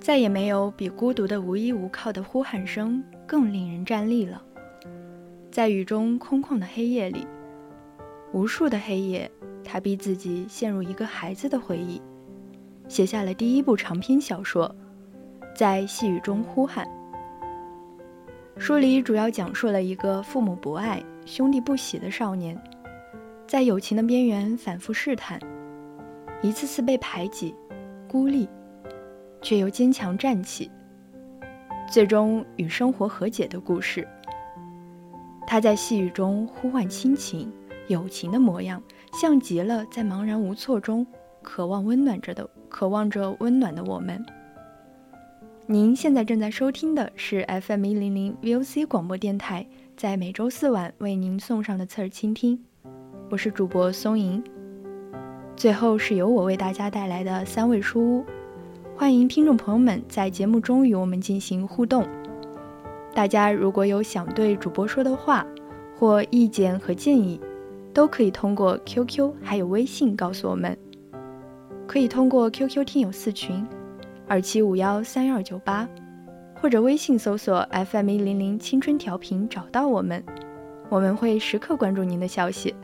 再也没有比孤独的无依无靠的呼喊声更令人站立了。在雨中空旷的黑夜里，无数的黑夜，他逼自己陷入一个孩子的回忆，写下了第一部长篇小说《在细雨中呼喊》。书里主要讲述了一个父母不爱、兄弟不喜的少年，在友情的边缘反复试探，一次次被排挤、孤立。却又坚强站起，最终与生活和解的故事。他在细雨中呼唤亲情、友情的模样，像极了在茫然无措中渴望温暖着的、渴望着温暖的我们。您现在正在收听的是 FM 一零零 VOC 广播电台，在每周四晚为您送上的侧耳倾听，我是主播松莹。最后是由我为大家带来的三味书屋。欢迎听众朋友们在节目中与我们进行互动。大家如果有想对主播说的话或意见和建议，都可以通过 QQ 还有微信告诉我们。可以通过 QQ 听友四群二七五幺三幺二九八，或者微信搜索 FM 一零零青春调频找到我们，我们会时刻关注您的消息。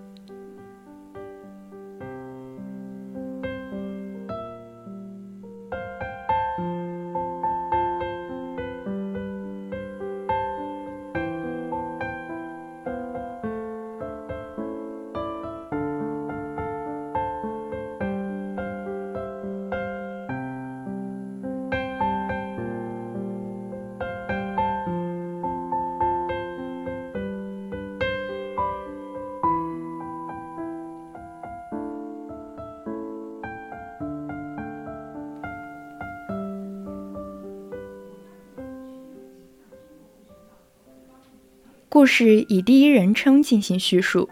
故事以第一人称进行叙述，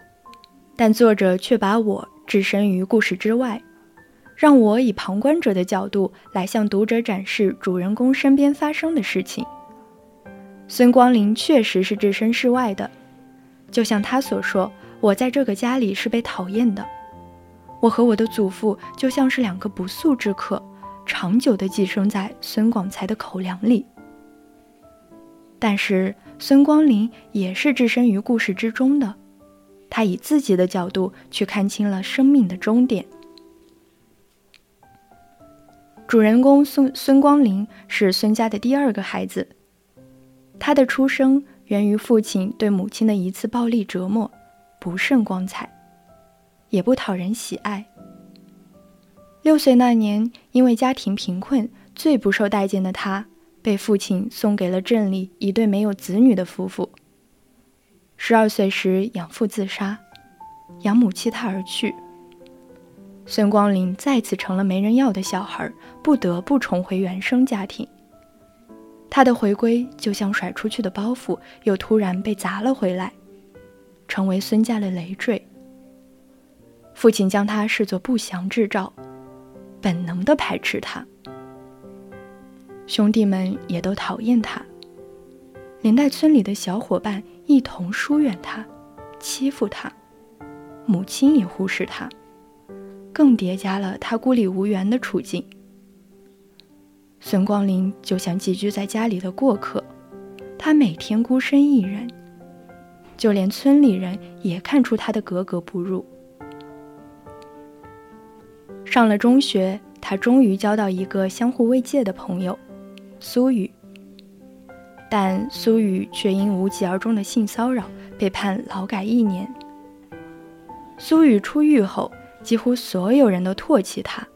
但作者却把我置身于故事之外，让我以旁观者的角度来向读者展示主人公身边发生的事情。孙光林确实是置身事外的，就像他所说：“我在这个家里是被讨厌的，我和我的祖父就像是两个不速之客，长久地寄生在孙广才的口粮里。”但是。孙光林也是置身于故事之中的，他以自己的角度去看清了生命的终点。主人公孙孙光林是孙家的第二个孩子，他的出生源于父亲对母亲的一次暴力折磨，不甚光彩，也不讨人喜爱。六岁那年，因为家庭贫困，最不受待见的他。被父亲送给了镇里一对没有子女的夫妇。十二岁时，养父自杀，养母弃他而去。孙光林再次成了没人要的小孩，不得不重回原生家庭。他的回归就像甩出去的包袱，又突然被砸了回来，成为孙家的累赘。父亲将他视作不祥之兆，本能的排斥他。兄弟们也都讨厌他，连带村里的小伙伴一同疏远他，欺负他，母亲也忽视他，更叠加了他孤立无援的处境。孙光林就像寄居在家里的过客，他每天孤身一人，就连村里人也看出他的格格不入。上了中学。他终于交到一个相互慰藉的朋友，苏雨。但苏雨却因无疾而终的性骚扰被判劳改一年。苏雨出狱后，几乎所有人都唾弃他，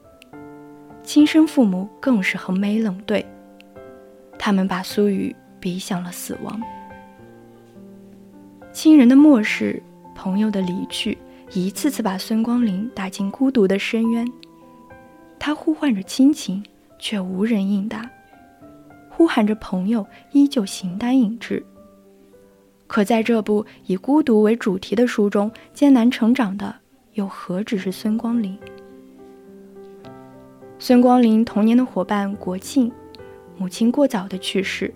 亲生父母更是横眉冷对，他们把苏雨逼向了死亡。亲人的漠视，朋友的离去，一次次把孙光林打进孤独的深渊。他呼唤着亲情，却无人应答；呼喊着朋友，依旧形单影只。可在这部以孤独为主题的书中，艰难成长的又何止是孙光林？孙光林童年的伙伴国庆，母亲过早的去世。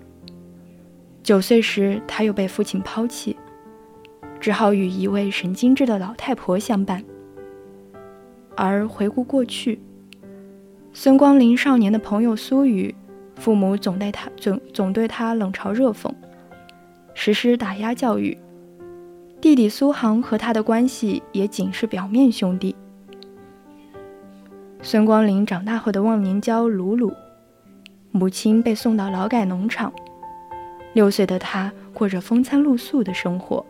九岁时，他又被父亲抛弃。只好与一位神经质的老太婆相伴。而回顾过去，孙光林少年的朋友苏雨，父母总对他总总对他冷嘲热讽，实施打压教育。弟弟苏杭和他的关系也仅是表面兄弟。孙光林长大后的忘年交鲁鲁，母亲被送到劳改农场，六岁的他过着风餐露宿的生活。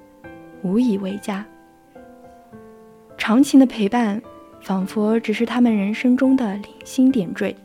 无以为家，长情的陪伴，仿佛只是他们人生中的零星点缀。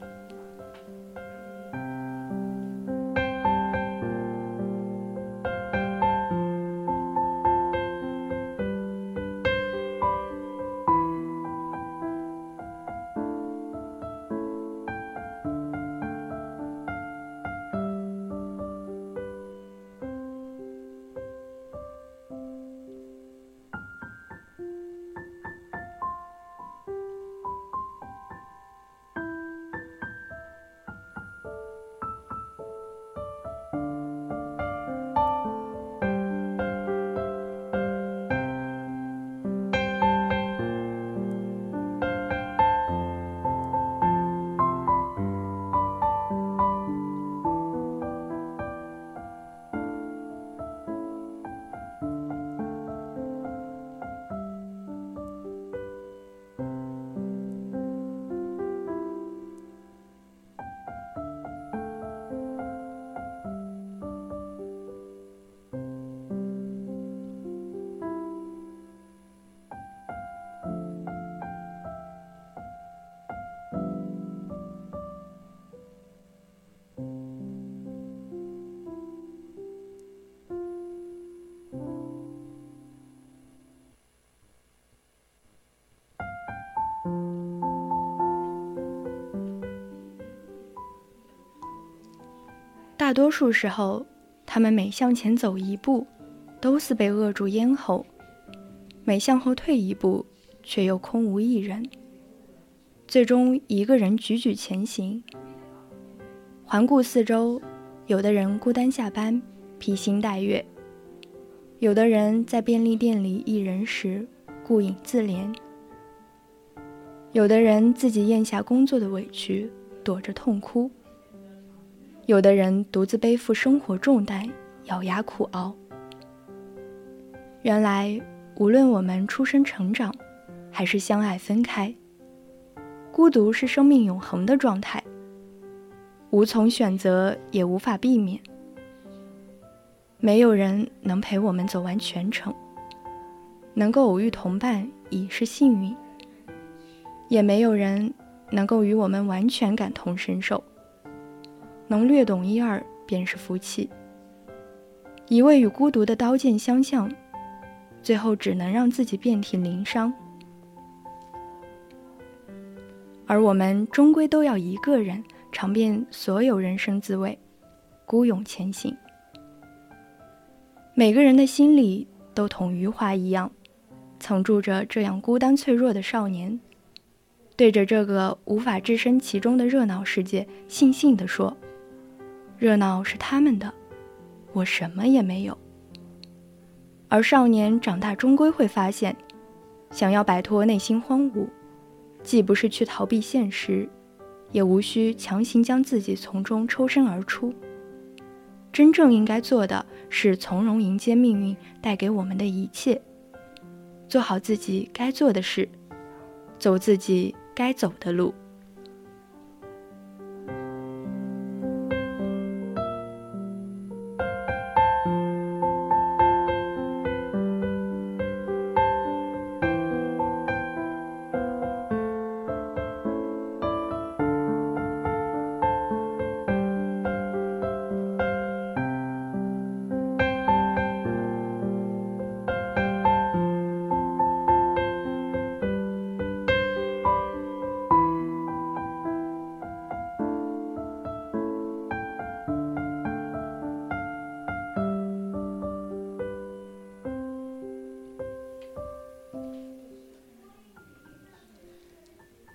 大多数时候，他们每向前走一步，都似被扼住咽喉；每向后退一步，却又空无一人。最终，一个人踽踽前行。环顾四周，有的人孤单下班，披星戴月；有的人在便利店里一人时，顾影自怜；有的人自己咽下工作的委屈，躲着痛哭。有的人独自背负生活重担，咬牙苦熬。原来，无论我们出生成长，还是相爱分开，孤独是生命永恒的状态，无从选择，也无法避免。没有人能陪我们走完全程，能够偶遇同伴已是幸运，也没有人能够与我们完全感同身受。能略懂一二便是福气。一味与孤独的刀剑相向，最后只能让自己遍体鳞伤。而我们终归都要一个人尝遍所有人生滋味，孤勇前行。每个人的心里都同余华一样，曾住着这样孤单脆弱的少年，对着这个无法置身其中的热闹世界，悻悻地说。热闹是他们的，我什么也没有。而少年长大终归会发现，想要摆脱内心荒芜，既不是去逃避现实，也无需强行将自己从中抽身而出。真正应该做的是从容迎接命运带给我们的一切，做好自己该做的事，走自己该走的路。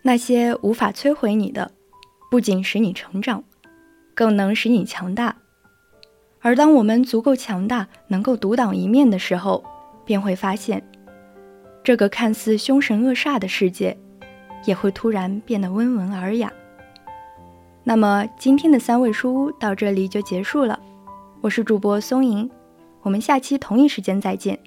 那些无法摧毁你的，不仅使你成长，更能使你强大。而当我们足够强大，能够独当一面的时候，便会发现，这个看似凶神恶煞的世界，也会突然变得温文尔雅。那么，今天的三味书屋到这里就结束了。我是主播松莹，我们下期同一时间再见。